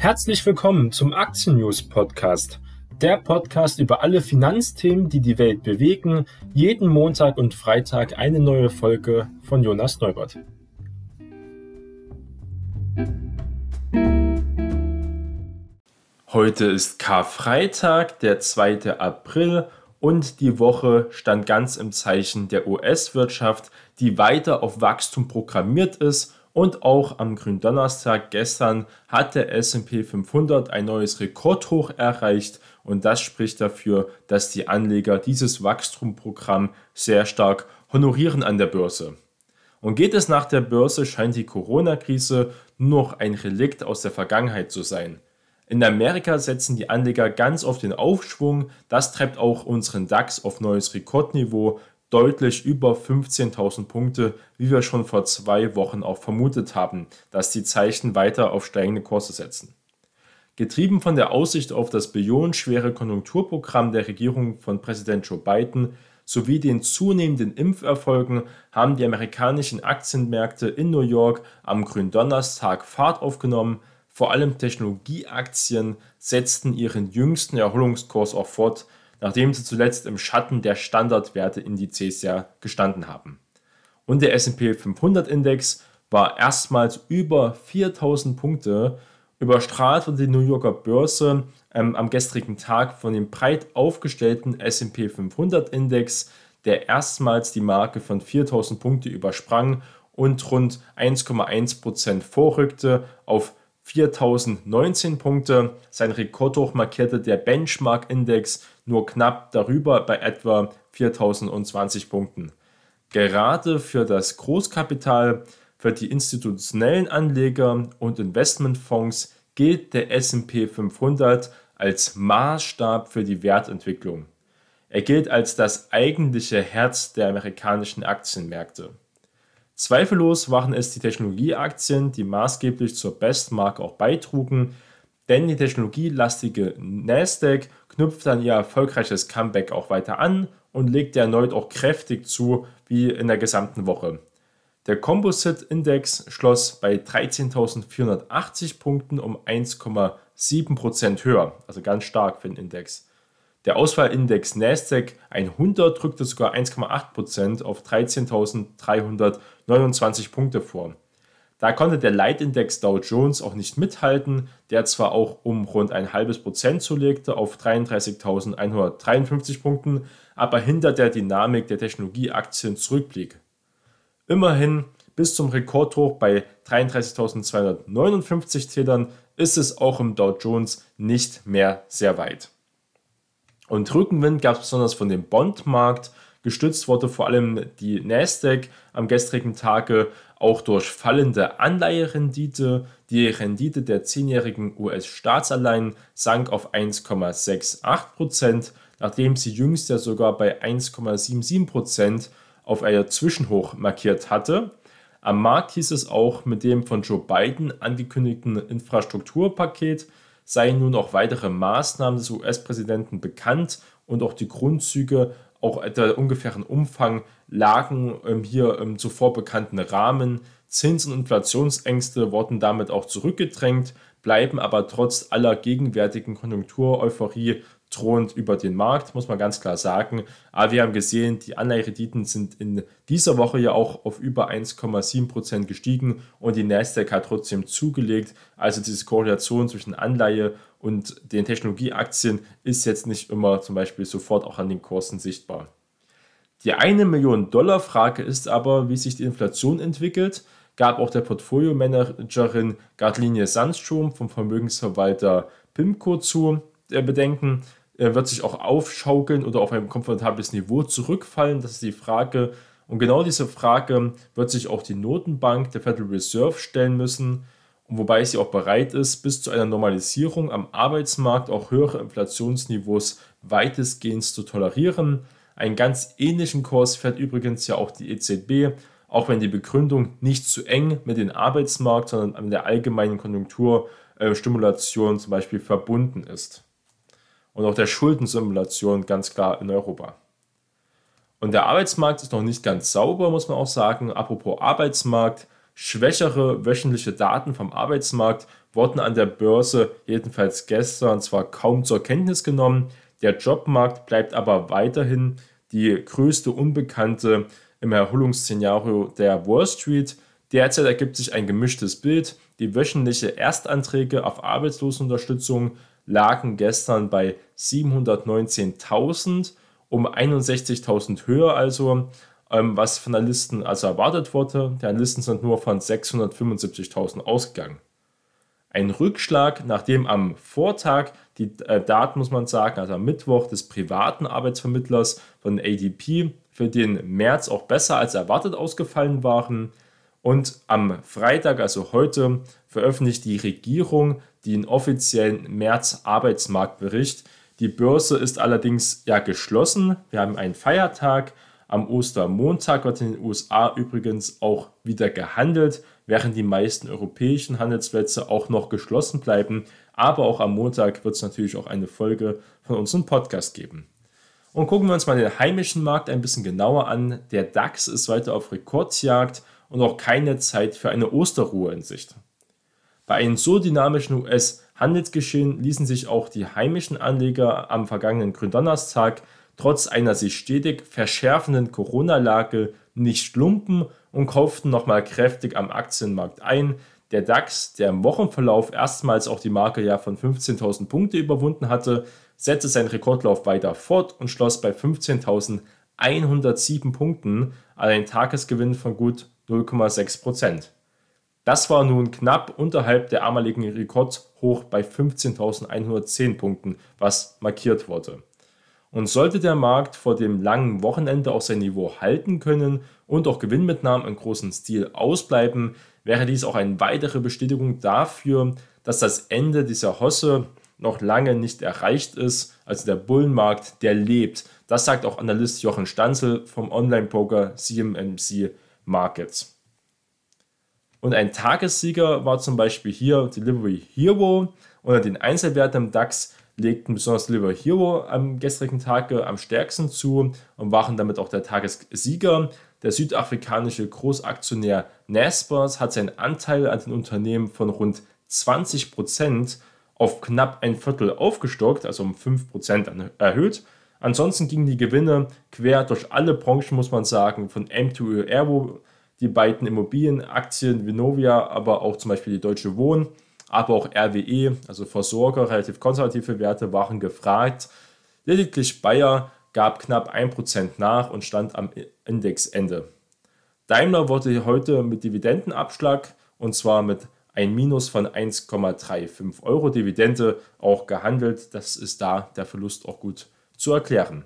Herzlich willkommen zum Aktien News Podcast. Der Podcast über alle Finanzthemen, die die Welt bewegen. Jeden Montag und Freitag eine neue Folge von Jonas Neubert. Heute ist Karfreitag, der 2. April und die Woche stand ganz im Zeichen der US-Wirtschaft, die weiter auf Wachstum programmiert ist und auch am Gründonnerstag gestern hat der S&P 500 ein neues Rekordhoch erreicht und das spricht dafür, dass die Anleger dieses Wachstumprogramm sehr stark honorieren an der Börse. Und geht es nach der Börse, scheint die Corona-Krise nur noch ein Relikt aus der Vergangenheit zu sein. In Amerika setzen die Anleger ganz auf den Aufschwung. Das treibt auch unseren DAX auf neues Rekordniveau, deutlich über 15.000 Punkte, wie wir schon vor zwei Wochen auch vermutet haben, dass die Zeichen weiter auf steigende Kurse setzen. Getrieben von der Aussicht auf das billionenschwere Konjunkturprogramm der Regierung von Präsident Joe Biden sowie den zunehmenden Impferfolgen haben die amerikanischen Aktienmärkte in New York am Gründonnerstag Fahrt aufgenommen, vor allem Technologieaktien setzten ihren jüngsten Erholungskurs auch fort, nachdem sie zuletzt im Schatten der Standardwerteindizes ja gestanden haben. Und der S&P 500 Index war erstmals über 4000 Punkte, überstrahlt wurde die New Yorker Börse ähm, am gestrigen Tag von dem breit aufgestellten S&P 500 Index, der erstmals die Marke von 4000 Punkte übersprang und rund 1,1% vorrückte auf 4019 Punkte. Sein Rekordhoch markierte der Benchmark-Index nur knapp darüber bei etwa 4020 Punkten. Gerade für das Großkapital, für die institutionellen Anleger und Investmentfonds gilt der SP 500 als Maßstab für die Wertentwicklung. Er gilt als das eigentliche Herz der amerikanischen Aktienmärkte. Zweifellos waren es die Technologieaktien, die maßgeblich zur Bestmarke auch beitrugen, denn die technologielastige Nasdaq knüpft an ihr erfolgreiches Comeback auch weiter an und legt erneut auch kräftig zu, wie in der gesamten Woche. Der Composite Index schloss bei 13.480 Punkten um 1,7% höher, also ganz stark für den Index. Der Auswahlindex Nasdaq 100 drückte sogar 1,8% auf 13.329 Punkte vor. Da konnte der Leitindex Dow Jones auch nicht mithalten, der zwar auch um rund ein halbes Prozent zulegte auf 33.153 Punkten, aber hinter der Dynamik der Technologieaktien zurückblieb. Immerhin bis zum Rekordhoch bei 33.259 Tätern ist es auch im Dow Jones nicht mehr sehr weit. Und Rückenwind gab es besonders von dem Bondmarkt. Gestützt wurde vor allem die Nasdaq am gestrigen Tage auch durch fallende Anleiherendite. Die Rendite der zehnjährigen US-Staatsanleihen sank auf 1,68%, nachdem sie jüngst ja sogar bei 1,77% auf ein Zwischenhoch markiert hatte. Am Markt hieß es auch mit dem von Joe Biden angekündigten Infrastrukturpaket seien nun auch weitere Maßnahmen des US-Präsidenten bekannt und auch die Grundzüge, auch der ungefähren Umfang lagen ähm, hier im zuvor bekannten Rahmen. Zins- und Inflationsängste wurden damit auch zurückgedrängt, bleiben aber trotz aller gegenwärtigen Konjunktureuphorie thront über den Markt, muss man ganz klar sagen. Aber wir haben gesehen, die Anleiherenditen sind in dieser Woche ja auch auf über 1,7% gestiegen und die Nasdaq hat trotzdem zugelegt. Also diese Korrelation zwischen Anleihe und den Technologieaktien ist jetzt nicht immer zum Beispiel sofort auch an den Kursen sichtbar. Die eine Million Dollar Frage ist aber, wie sich die Inflation entwickelt, gab auch der Portfolio-Managerin Gardlinie Sandstrom vom Vermögensverwalter PIMCO zu äh, bedenken wird sich auch aufschaukeln oder auf ein komfortables Niveau zurückfallen? Das ist die Frage. Und genau diese Frage wird sich auch die Notenbank der Federal Reserve stellen müssen, wobei sie auch bereit ist, bis zu einer Normalisierung am Arbeitsmarkt auch höhere Inflationsniveaus weitestgehend zu tolerieren. Einen ganz ähnlichen Kurs fährt übrigens ja auch die EZB, auch wenn die Begründung nicht zu eng mit dem Arbeitsmarkt, sondern mit der allgemeinen Konjunkturstimulation zum Beispiel verbunden ist und auch der Schuldensimulation ganz klar in Europa. Und der Arbeitsmarkt ist noch nicht ganz sauber, muss man auch sagen. Apropos Arbeitsmarkt, schwächere wöchentliche Daten vom Arbeitsmarkt wurden an der Börse jedenfalls gestern zwar kaum zur Kenntnis genommen, der Jobmarkt bleibt aber weiterhin die größte Unbekannte im Erholungsszenario der Wall Street. Derzeit ergibt sich ein gemischtes Bild. Die wöchentliche Erstanträge auf Arbeitslosenunterstützung lagen gestern bei 719.000, um 61.000 höher also, was von der Listen also erwartet wurde. Die Listen sind nur von 675.000 ausgegangen. Ein Rückschlag, nachdem am Vortag die äh, Daten, muss man sagen, also am Mittwoch des privaten Arbeitsvermittlers von ADP für den März auch besser als erwartet ausgefallen waren. Und am Freitag, also heute, veröffentlicht die Regierung den offiziellen März-Arbeitsmarktbericht. Die Börse ist allerdings ja geschlossen. Wir haben einen Feiertag. Am Ostermontag wird in den USA übrigens auch wieder gehandelt, während die meisten europäischen Handelsplätze auch noch geschlossen bleiben. Aber auch am Montag wird es natürlich auch eine Folge von unserem Podcast geben. Und gucken wir uns mal den heimischen Markt ein bisschen genauer an. Der DAX ist weiter auf Rekordjagd und auch keine Zeit für eine Osterruhe in Sicht. Bei einem so dynamischen US-Handelsgeschehen ließen sich auch die heimischen Anleger am vergangenen Gründonnerstag trotz einer sich stetig verschärfenden Corona-Lage nicht lumpen und kauften nochmal kräftig am Aktienmarkt ein. Der DAX, der im Wochenverlauf erstmals auch die Marke ja von 15.000 Punkte überwunden hatte, setzte seinen Rekordlauf weiter fort und schloss bei 15.107 Punkten an einen Tagesgewinn von gut 0,6 Prozent. Das war nun knapp unterhalb der amaligen Rekordhoch bei 15.110 Punkten, was markiert wurde. Und sollte der Markt vor dem langen Wochenende auch sein Niveau halten können und auch Gewinnmitnahmen in großem Stil ausbleiben, wäre dies auch eine weitere Bestätigung dafür, dass das Ende dieser Hosse noch lange nicht erreicht ist. Also der Bullenmarkt, der lebt. Das sagt auch Analyst Jochen Stanzel vom Online-Poker CMMC Markets. Und ein Tagessieger war zum Beispiel hier Delivery Hero. Unter den Einzelwerten im DAX legten besonders Delivery Hero am gestrigen Tag am stärksten zu und waren damit auch der Tagessieger. Der südafrikanische Großaktionär Naspers hat seinen Anteil an den Unternehmen von rund 20 Prozent auf knapp ein Viertel aufgestockt, also um 5% erhöht. Ansonsten gingen die Gewinne quer durch alle Branchen, muss man sagen, von M2 Aero, die beiden Immobilienaktien, Vinovia, aber auch zum Beispiel die Deutsche Wohnen, aber auch RWE, also Versorger, relativ konservative Werte waren gefragt. Lediglich Bayer gab knapp 1% nach und stand am Indexende. Daimler wurde heute mit Dividendenabschlag und zwar mit ein Minus von 1,35 Euro Dividende auch gehandelt. Das ist da der Verlust auch gut zu erklären.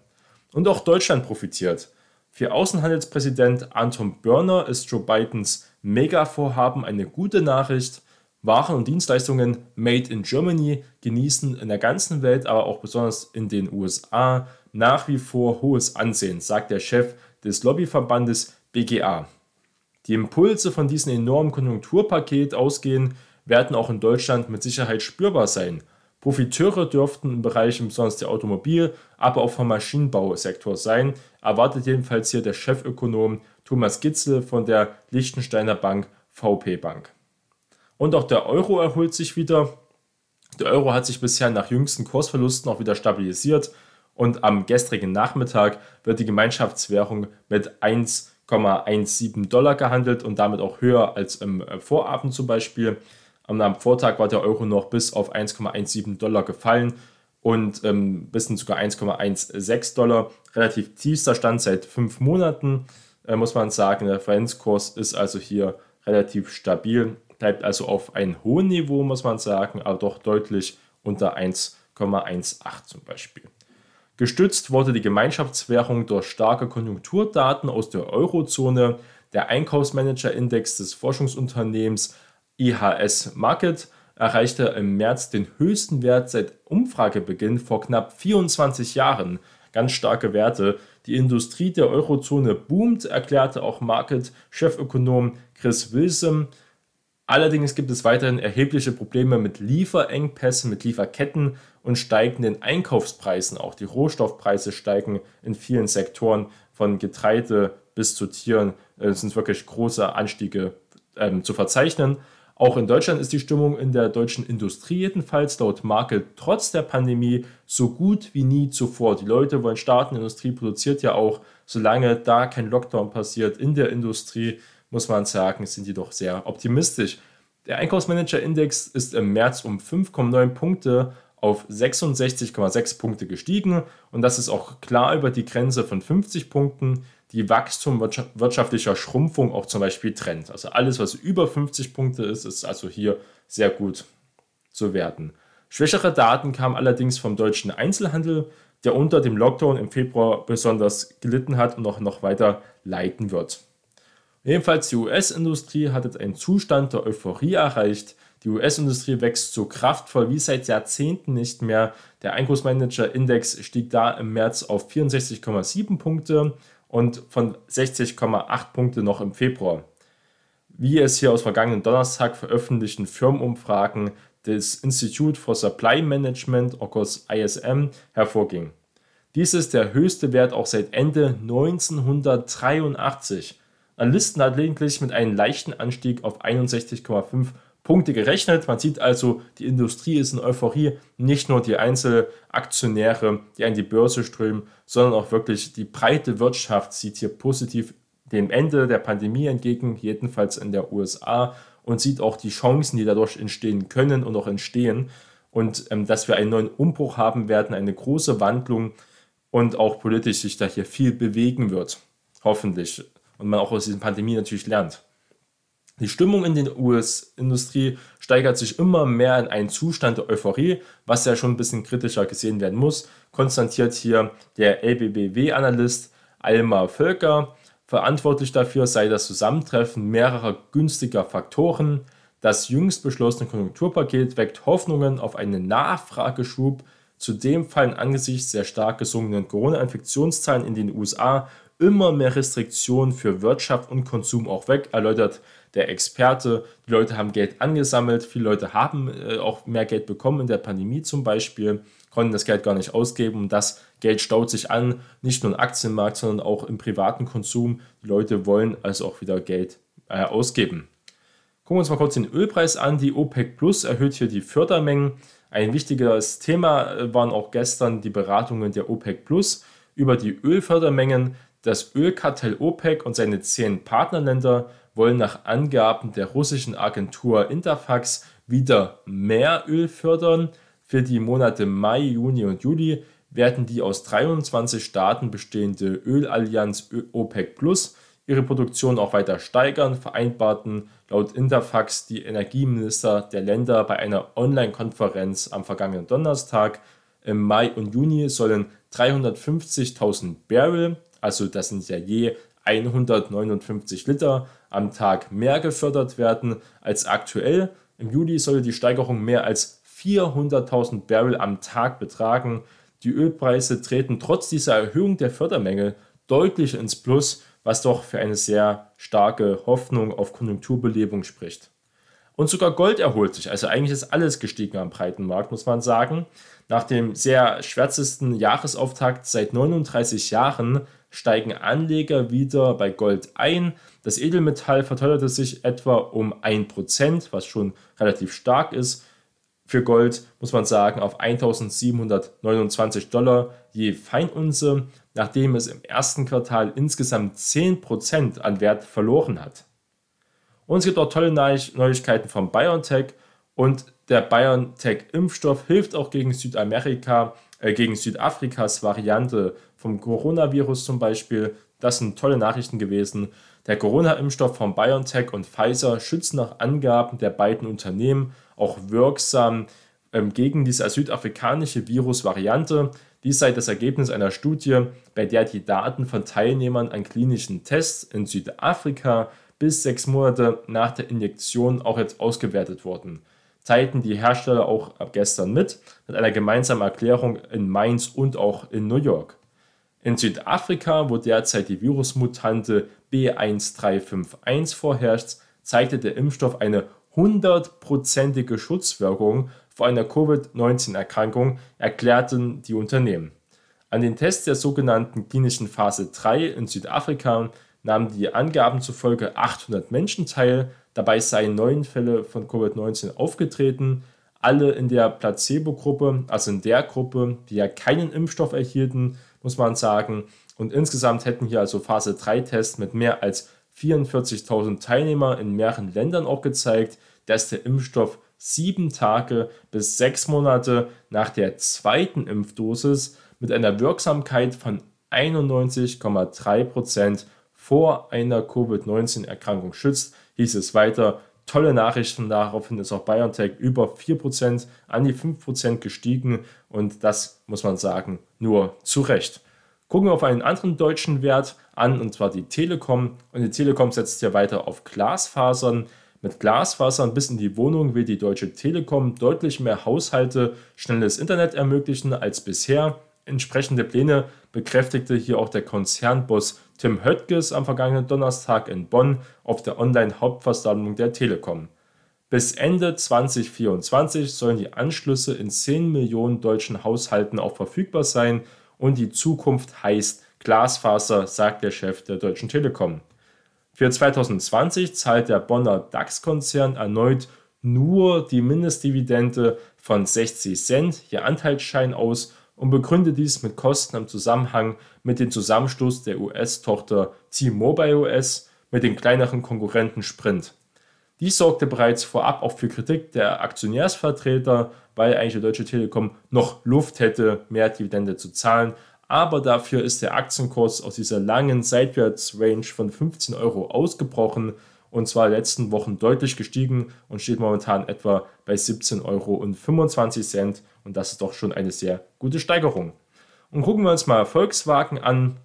Und auch Deutschland profitiert. Für Außenhandelspräsident Anton Börner ist Joe Bidens Mega-Vorhaben eine gute Nachricht. Waren und Dienstleistungen made in Germany genießen in der ganzen Welt, aber auch besonders in den USA nach wie vor hohes Ansehen, sagt der Chef des Lobbyverbandes BGA. Die Impulse von diesem enormen Konjunkturpaket ausgehen, werden auch in Deutschland mit Sicherheit spürbar sein. Profiteure dürften im Bereich besonders der Automobil-, aber auch vom Maschinenbausektor sein, erwartet jedenfalls hier der Chefökonom Thomas Gitzel von der Liechtensteiner Bank VP Bank. Und auch der Euro erholt sich wieder. Der Euro hat sich bisher nach jüngsten Kursverlusten auch wieder stabilisiert und am gestrigen Nachmittag wird die Gemeinschaftswährung mit 1 1,17 Dollar gehandelt und damit auch höher als im äh, Vorabend zum Beispiel. Am Vortag war der Euro noch bis auf 1,17 Dollar gefallen und ähm, bis hin sogar 1,16 Dollar. Relativ tiefster Stand seit fünf Monaten, äh, muss man sagen. Der Referenzkurs ist also hier relativ stabil, bleibt also auf einem hohen Niveau, muss man sagen, aber doch deutlich unter 1,18 zum Beispiel. Gestützt wurde die Gemeinschaftswährung durch starke Konjunkturdaten aus der Eurozone. Der Einkaufsmanager-Index des Forschungsunternehmens IHS Market erreichte im März den höchsten Wert seit Umfragebeginn vor knapp 24 Jahren. Ganz starke Werte. Die Industrie der Eurozone boomt, erklärte auch Market-Chefökonom Chris Wilson. Allerdings gibt es weiterhin erhebliche Probleme mit Lieferengpässen, mit Lieferketten und steigenden Einkaufspreisen. Auch die Rohstoffpreise steigen in vielen Sektoren von Getreide bis zu Tieren. Es sind wirklich große Anstiege ähm, zu verzeichnen. Auch in Deutschland ist die Stimmung in der deutschen Industrie jedenfalls laut Markel trotz der Pandemie so gut wie nie zuvor. Die Leute wollen starten, die Industrie produziert ja auch, solange da kein Lockdown passiert in der Industrie, muss man sagen, sind die doch sehr optimistisch. Der Einkaufsmanager-Index ist im März um 5,9 Punkte auf 66,6 Punkte gestiegen und das ist auch klar über die Grenze von 50 Punkten die Wachstum wirtschaftlicher Schrumpfung auch zum Beispiel trennt. Also alles, was über 50 Punkte ist, ist also hier sehr gut zu werten. Schwächere Daten kamen allerdings vom deutschen Einzelhandel, der unter dem Lockdown im Februar besonders gelitten hat und auch noch weiter leiden wird. Ebenfalls die US-Industrie hat jetzt einen Zustand der Euphorie erreicht. Die US-Industrie wächst so kraftvoll wie seit Jahrzehnten nicht mehr. Der Einkaufsmanager-Index stieg da im März auf 64,7 Punkte und von 60,8 Punkte noch im Februar. Wie es hier aus vergangenen Donnerstag veröffentlichten Firmenumfragen des Institute for Supply Management, kurz ISM, hervorging. Dies ist der höchste Wert auch seit Ende 1983. Analysten hat lediglich mit einem leichten Anstieg auf 61,5 Punkte gerechnet. Man sieht also, die Industrie ist in Euphorie, nicht nur die Einzelaktionäre, die an die Börse strömen, sondern auch wirklich die breite Wirtschaft sieht hier positiv dem Ende der Pandemie entgegen, jedenfalls in der USA, und sieht auch die Chancen, die dadurch entstehen können und auch entstehen. Und ähm, dass wir einen neuen Umbruch haben werden, eine große Wandlung und auch politisch sich da hier viel bewegen wird. Hoffentlich. Und man auch aus dieser Pandemie natürlich lernt. Die Stimmung in der US-Industrie steigert sich immer mehr in einen Zustand der Euphorie, was ja schon ein bisschen kritischer gesehen werden muss, konstatiert hier der LBBW-Analyst Alma Völker. Verantwortlich dafür sei das Zusammentreffen mehrerer günstiger Faktoren. Das jüngst beschlossene Konjunkturpaket weckt Hoffnungen auf einen Nachfrageschub. Zudem fallen angesichts der stark gesunkenen Corona-Infektionszahlen in den USA immer mehr Restriktionen für Wirtschaft und Konsum auch weg, erläutert der Experte. Die Leute haben Geld angesammelt, viele Leute haben äh, auch mehr Geld bekommen in der Pandemie zum Beispiel, konnten das Geld gar nicht ausgeben und das Geld staut sich an, nicht nur im Aktienmarkt, sondern auch im privaten Konsum. Die Leute wollen also auch wieder Geld äh, ausgeben. Gucken wir uns mal kurz den Ölpreis an. Die OPEC Plus erhöht hier die Fördermengen. Ein wichtiges Thema äh, waren auch gestern die Beratungen der OPEC Plus über die Ölfördermengen. Das Ölkartell OPEC und seine zehn Partnerländer wollen nach Angaben der russischen Agentur Interfax wieder mehr Öl fördern. Für die Monate Mai, Juni und Juli werden die aus 23 Staaten bestehende Ölallianz OPEC Plus ihre Produktion auch weiter steigern, vereinbarten laut Interfax die Energieminister der Länder bei einer Online-Konferenz am vergangenen Donnerstag. Im Mai und Juni sollen 350.000 Barrel, also das sind ja je 159 Liter am Tag mehr gefördert werden als aktuell. Im Juli soll die Steigerung mehr als 400.000 Barrel am Tag betragen. Die Ölpreise treten trotz dieser Erhöhung der Fördermenge deutlich ins Plus, was doch für eine sehr starke Hoffnung auf Konjunkturbelebung spricht. Und sogar Gold erholt sich. Also eigentlich ist alles gestiegen am breiten Markt, muss man sagen. Nach dem sehr schwärzesten Jahresauftakt seit 39 Jahren steigen Anleger wieder bei Gold ein. Das Edelmetall verteuerte sich etwa um 1%, was schon relativ stark ist. Für Gold muss man sagen auf 1729 Dollar je Feinunze, nachdem es im ersten Quartal insgesamt 10% an Wert verloren hat. Und es gibt auch tolle Neuigkeiten von BioNTech und der BioNTech-Impfstoff hilft auch gegen Südamerika, äh, gegen Südafrikas Variante vom Coronavirus zum Beispiel. Das sind tolle Nachrichten gewesen. Der Corona-Impfstoff von BioNTech und Pfizer schützt nach Angaben der beiden Unternehmen auch wirksam ähm, gegen diese südafrikanische Virusvariante. Dies sei das Ergebnis einer Studie, bei der die Daten von Teilnehmern an klinischen Tests in Südafrika bis sechs Monate nach der Injektion auch jetzt ausgewertet wurden. Teilten die Hersteller auch ab gestern mit, mit einer gemeinsamen Erklärung in Mainz und auch in New York. In Südafrika, wo derzeit die Virusmutante B1351 vorherrscht, zeigte der Impfstoff eine hundertprozentige Schutzwirkung vor einer Covid-19-Erkrankung, erklärten die Unternehmen. An den Tests der sogenannten klinischen Phase 3 in Südafrika nahmen die Angaben zufolge 800 Menschen teil. Dabei seien neun Fälle von Covid-19 aufgetreten, alle in der Placebo-Gruppe, also in der Gruppe, die ja keinen Impfstoff erhielten, muss man sagen. Und insgesamt hätten hier also Phase 3-Tests mit mehr als 44.000 Teilnehmern in mehreren Ländern auch gezeigt, dass der Impfstoff sieben Tage bis sechs Monate nach der zweiten Impfdosis mit einer Wirksamkeit von 91,3% vor einer Covid-19-Erkrankung schützt, hieß es weiter. Tolle Nachrichten, daraufhin ist auch BioNTech über 4% an die 5% gestiegen und das muss man sagen, nur zu Recht. Gucken wir auf einen anderen deutschen Wert an, und zwar die Telekom. Und die Telekom setzt hier weiter auf Glasfasern. Mit Glasfasern bis in die Wohnung will die Deutsche Telekom deutlich mehr Haushalte schnelles Internet ermöglichen als bisher. Entsprechende Pläne bekräftigte hier auch der Konzernboss Tim Höttges am vergangenen Donnerstag in Bonn auf der Online-Hauptversammlung der Telekom. Bis Ende 2024 sollen die Anschlüsse in 10 Millionen deutschen Haushalten auch verfügbar sein und die Zukunft heißt Glasfaser, sagt der Chef der Deutschen Telekom. Für 2020 zahlt der Bonner DAX-Konzern erneut nur die Mindestdividende von 60 Cent je Anteilsschein aus und begründet dies mit Kosten im Zusammenhang mit dem Zusammenstoß der US-Tochter T-Mobile US mit den kleineren Konkurrenten Sprint. Dies sorgte bereits vorab auch für Kritik der Aktionärsvertreter, weil eigentlich die Deutsche Telekom noch Luft hätte, mehr Dividende zu zahlen, aber dafür ist der Aktienkurs aus dieser langen Seitwärtsrange von 15 Euro ausgebrochen und zwar in den letzten Wochen deutlich gestiegen und steht momentan etwa bei 17,25 Euro und das ist doch schon eine sehr gute Steigerung. Und gucken wir uns mal Volkswagen an.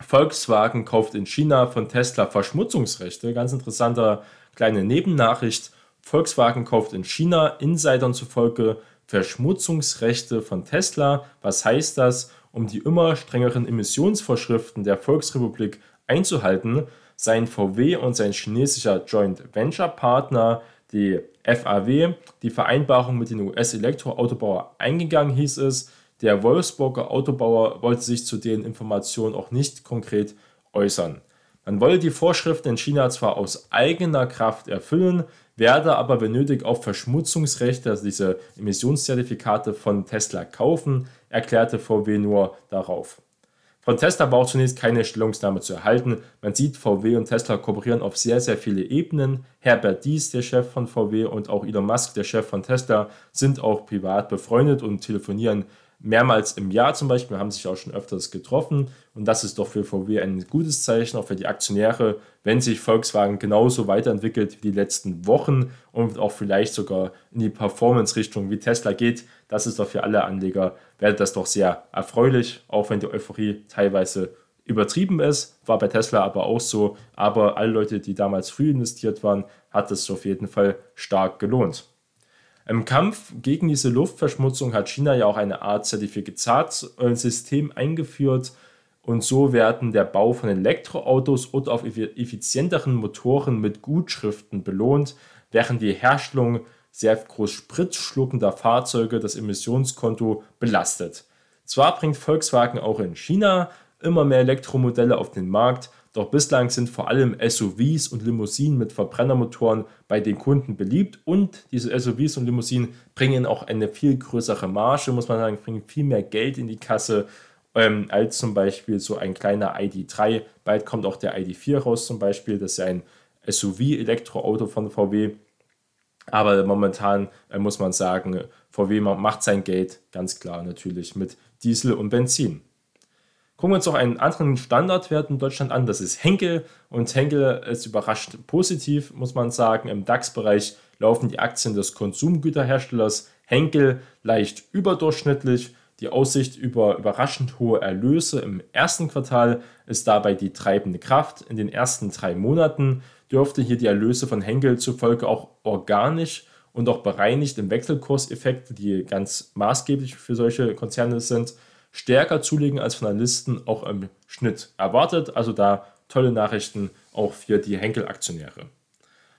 Volkswagen kauft in China von Tesla Verschmutzungsrechte. Ganz interessanter kleine Nebennachricht. Volkswagen kauft in China Insidern zufolge Verschmutzungsrechte von Tesla. Was heißt das? Um die immer strengeren Emissionsvorschriften der Volksrepublik einzuhalten, seien VW und sein chinesischer Joint Venture Partner, die FAW, die Vereinbarung mit den US-Elektroautobauer eingegangen, hieß es. Der Wolfsburger Autobauer wollte sich zu den Informationen auch nicht konkret äußern. Man wolle die Vorschriften in China zwar aus eigener Kraft erfüllen, werde aber wenn nötig auch Verschmutzungsrechte, also diese Emissionszertifikate von Tesla kaufen, erklärte VW nur darauf. Von Tesla war auch zunächst keine Stellungnahme zu erhalten. Man sieht, VW und Tesla kooperieren auf sehr, sehr viele Ebenen. Herbert Dies, der Chef von VW, und auch Elon Musk, der Chef von Tesla, sind auch privat befreundet und telefonieren mehrmals im Jahr zum Beispiel, haben sich auch schon öfters getroffen. Und das ist doch für VW ein gutes Zeichen, auch für die Aktionäre, wenn sich Volkswagen genauso weiterentwickelt wie die letzten Wochen und auch vielleicht sogar in die Performance-Richtung wie Tesla geht. Das ist doch für alle Anleger, wäre das doch sehr erfreulich, auch wenn die Euphorie teilweise übertrieben ist. War bei Tesla aber auch so. Aber alle Leute, die damals früh investiert waren, hat es auf jeden Fall stark gelohnt. Im Kampf gegen diese Luftverschmutzung hat China ja auch eine Art Zertifikatssystem eingeführt und so werden der Bau von Elektroautos und auf effizienteren Motoren mit Gutschriften belohnt, während die Herstellung sehr groß spritzschluckender Fahrzeuge das Emissionskonto belastet. Zwar bringt Volkswagen auch in China immer mehr Elektromodelle auf den Markt, doch bislang sind vor allem SUVs und Limousinen mit Verbrennermotoren bei den Kunden beliebt und diese SUVs und Limousinen bringen auch eine viel größere Marge, muss man sagen, bringen viel mehr Geld in die Kasse ähm, als zum Beispiel so ein kleiner ID3. Bald kommt auch der ID4 raus zum Beispiel, das ist ein SUV-Elektroauto von VW. Aber momentan äh, muss man sagen, VW macht sein Geld ganz klar natürlich mit Diesel und Benzin. Gucken wir uns noch einen anderen Standardwert in Deutschland an, das ist Henkel. Und Henkel ist überrascht positiv, muss man sagen. Im DAX-Bereich laufen die Aktien des Konsumgüterherstellers Henkel leicht überdurchschnittlich. Die Aussicht über überraschend hohe Erlöse im ersten Quartal ist dabei die treibende Kraft. In den ersten drei Monaten dürfte hier die Erlöse von Henkel zufolge auch organisch und auch bereinigt im Wechselkurseffekt, die ganz maßgeblich für solche Konzerne sind, stärker zulegen als von Analysten auch im Schnitt erwartet. Also da tolle Nachrichten auch für die Henkel-Aktionäre.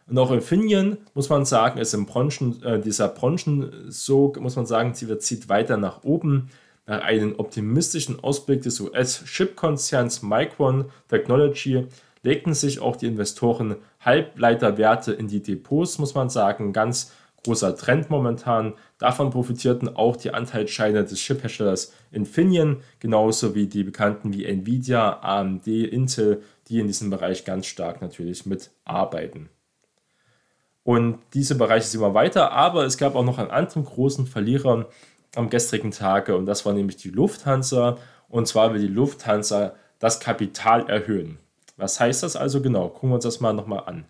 Und auch Infineon, muss man sagen, ist im Bronchen, äh, dieser Branchensog, muss man sagen, sie zieht weiter nach oben. Nach einem optimistischen Ausblick des US-Chip-Konzerns Micron Technology legten sich auch die Investoren Halbleiterwerte in die Depots, muss man sagen. Ganz großer Trend momentan. Davon profitierten auch die Anteilsscheine des Chipherstellers Infineon, genauso wie die bekannten wie Nvidia, AMD, Intel, die in diesem Bereich ganz stark natürlich mitarbeiten. Und diese Bereiche sind immer weiter, aber es gab auch noch einen anderen großen Verlierer am gestrigen Tage und das war nämlich die Lufthansa. Und zwar will die Lufthansa das Kapital erhöhen. Was heißt das also genau? Gucken wir uns das mal nochmal an.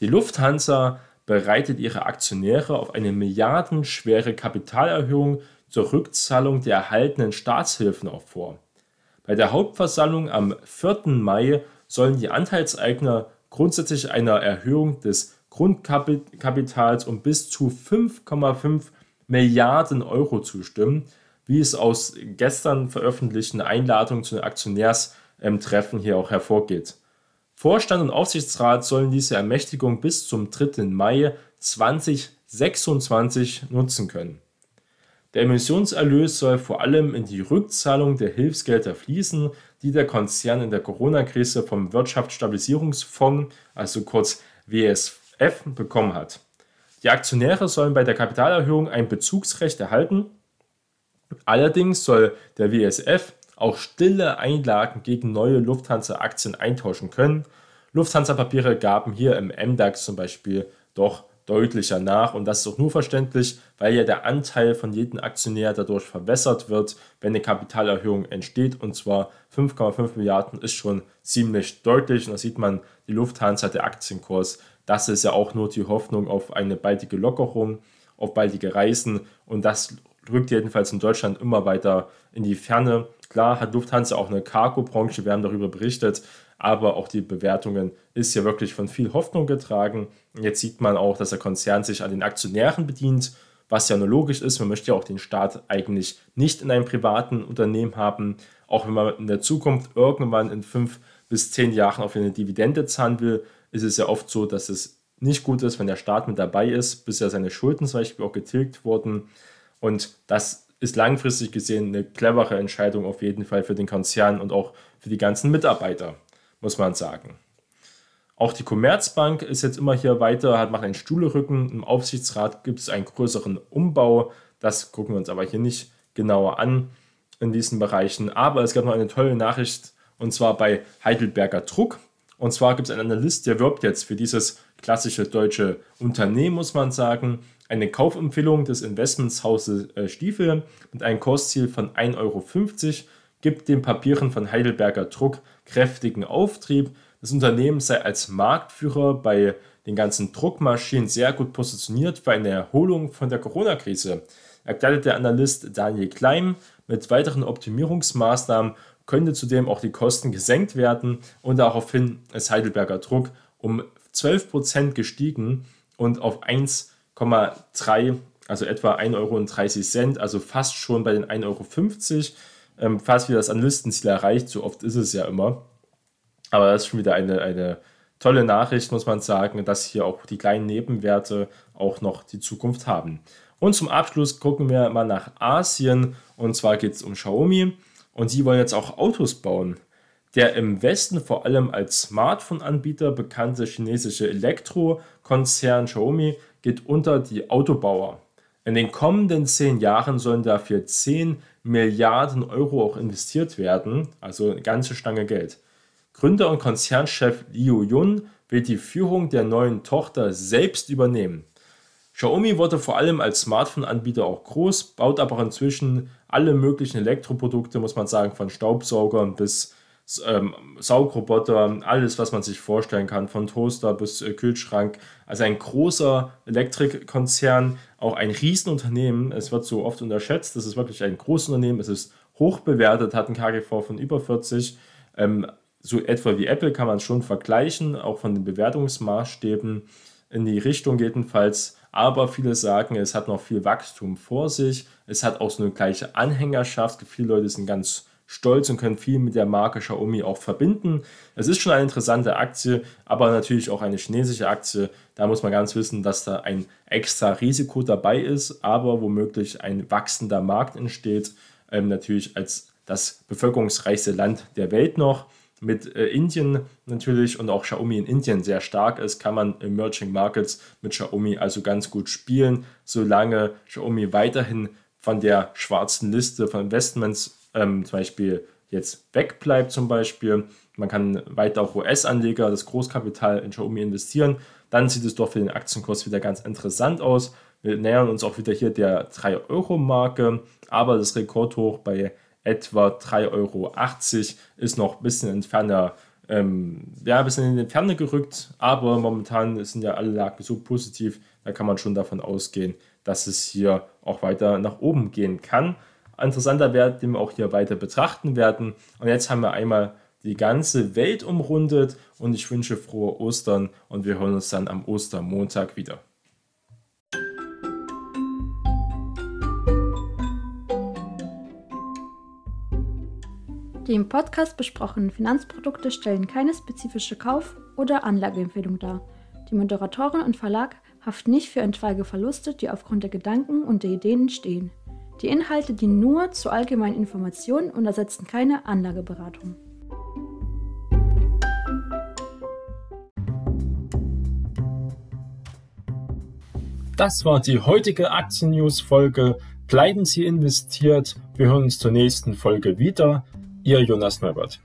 Die Lufthansa bereitet ihre Aktionäre auf eine milliardenschwere Kapitalerhöhung zur Rückzahlung der erhaltenen Staatshilfen auch vor. Bei der Hauptversammlung am 4. Mai sollen die Anteilseigner grundsätzlich einer Erhöhung des Grundkapitals um bis zu 5,5 Milliarden Euro zustimmen, wie es aus gestern veröffentlichten Einladungen zu den Aktionärstreffen hier auch hervorgeht. Vorstand und Aufsichtsrat sollen diese Ermächtigung bis zum 3. Mai 2026 nutzen können. Der Emissionserlös soll vor allem in die Rückzahlung der Hilfsgelder fließen, die der Konzern in der Corona-Krise vom Wirtschaftsstabilisierungsfonds, also kurz WSF, bekommen hat. Die Aktionäre sollen bei der Kapitalerhöhung ein Bezugsrecht erhalten. Allerdings soll der WSF auch stille Einlagen gegen neue Lufthansa-Aktien eintauschen können. Lufthansa-Papiere gaben hier im MDAX zum Beispiel doch deutlicher nach. Und das ist auch nur verständlich, weil ja der Anteil von jedem Aktionär dadurch verwässert wird, wenn eine Kapitalerhöhung entsteht. Und zwar 5,5 Milliarden ist schon ziemlich deutlich. Und da sieht man die Lufthansa, der Aktienkurs, das ist ja auch nur die Hoffnung auf eine baldige Lockerung, auf baldige Reisen. Und das rückt jedenfalls in Deutschland immer weiter in die Ferne. Klar hat Lufthansa auch eine Cargo-Branche, wir haben darüber berichtet, aber auch die Bewertungen ist ja wirklich von viel Hoffnung getragen. Jetzt sieht man auch, dass der Konzern sich an den Aktionären bedient, was ja nur logisch ist. Man möchte ja auch den Staat eigentlich nicht in einem privaten Unternehmen haben, auch wenn man in der Zukunft irgendwann in fünf bis zehn Jahren auf eine Dividende zahlen will, ist es ja oft so, dass es nicht gut ist, wenn der Staat mit dabei ist, bis ja seine Schulden zum Beispiel auch getilgt wurden. Und das ist langfristig gesehen eine clevere Entscheidung auf jeden Fall für den Konzern und auch für die ganzen Mitarbeiter, muss man sagen. Auch die Commerzbank ist jetzt immer hier weiter, hat macht einen Stuhlrücken. Im Aufsichtsrat gibt es einen größeren Umbau. Das gucken wir uns aber hier nicht genauer an in diesen Bereichen. Aber es gab noch eine tolle Nachricht und zwar bei Heidelberger Druck. Und zwar gibt es einen Analyst, der wirbt jetzt für dieses klassische deutsche Unternehmen, muss man sagen, eine Kaufempfehlung des Investmentshauses äh, Stiefel mit einem Kursziel von 1,50 Euro gibt den Papieren von Heidelberger Druck kräftigen Auftrieb. Das Unternehmen sei als Marktführer bei den ganzen Druckmaschinen sehr gut positioniert für eine Erholung von der Corona-Krise, erklärte der Analyst Daniel Klein. Mit weiteren Optimierungsmaßnahmen könnte zudem auch die Kosten gesenkt werden und daraufhin ist Heidelberger Druck um 12% gestiegen und auf 1 1,3, also etwa 1,30 Euro, also fast schon bei den 1,50 Euro. Ähm, fast wie das Analystenziel erreicht, so oft ist es ja immer. Aber das ist schon wieder eine, eine tolle Nachricht, muss man sagen, dass hier auch die kleinen Nebenwerte auch noch die Zukunft haben. Und zum Abschluss gucken wir mal nach Asien und zwar geht es um Xiaomi und die wollen jetzt auch Autos bauen. Der im Westen vor allem als Smartphone-Anbieter bekannte chinesische Elektrokonzern Xiaomi geht unter die Autobauer. In den kommenden zehn Jahren sollen dafür 10 Milliarden Euro auch investiert werden, also eine ganze Stange Geld. Gründer und Konzernchef Liu Yun will die Führung der neuen Tochter selbst übernehmen. Xiaomi wurde vor allem als Smartphone-Anbieter auch groß, baut aber inzwischen alle möglichen Elektroprodukte, muss man sagen, von Staubsaugern bis ähm, Saugroboter, alles, was man sich vorstellen kann, von Toaster bis äh, Kühlschrank. Also ein großer Elektrikkonzern, auch ein Riesenunternehmen. Es wird so oft unterschätzt. Das ist wirklich ein großes Unternehmen. Es ist hoch bewertet, hat ein KGV von über 40. Ähm, so etwa wie Apple kann man es schon vergleichen, auch von den Bewertungsmaßstäben in die Richtung jedenfalls. Aber viele sagen, es hat noch viel Wachstum vor sich. Es hat auch so eine gleiche Anhängerschaft. Viele Leute sind ganz stolz und können viel mit der Marke Xiaomi auch verbinden. Es ist schon eine interessante Aktie, aber natürlich auch eine chinesische Aktie. Da muss man ganz wissen, dass da ein extra Risiko dabei ist, aber womöglich ein wachsender Markt entsteht. Ähm, natürlich als das bevölkerungsreichste Land der Welt noch. mit äh, Indien natürlich und auch Xiaomi in Indien sehr stark ist, kann man Emerging Markets mit Xiaomi also ganz gut spielen, solange Xiaomi weiterhin von der schwarzen Liste von Investments ähm, zum Beispiel jetzt wegbleibt zum Beispiel. Man kann weiter auch US-Anleger das Großkapital in Xiaomi investieren. Dann sieht es doch für den Aktienkurs wieder ganz interessant aus. Wir nähern uns auch wieder hier der 3-Euro-Marke, aber das Rekordhoch bei etwa 3,80 Euro ist noch ein bisschen entferner, ähm, ja, ein bisschen in die Ferne gerückt, aber momentan sind ja alle Lagen so positiv, da kann man schon davon ausgehen, dass es hier auch weiter nach oben gehen kann. Interessanter Wert, den wir auch hier weiter betrachten werden. Und jetzt haben wir einmal die ganze Welt umrundet und ich wünsche frohe Ostern und wir hören uns dann am Ostermontag wieder. Die im Podcast besprochenen Finanzprodukte stellen keine spezifische Kauf- oder Anlageempfehlung dar. Die Moderatorin und Verlag haften nicht für etwaige Verluste, die aufgrund der Gedanken und der Ideen entstehen. Die Inhalte dienen nur zur allgemeinen Information und ersetzen keine Anlageberatung. Das war die heutige Aktien-News-Folge. Bleiben Sie investiert. Wir hören uns zur nächsten Folge wieder. Ihr Jonas Neubert.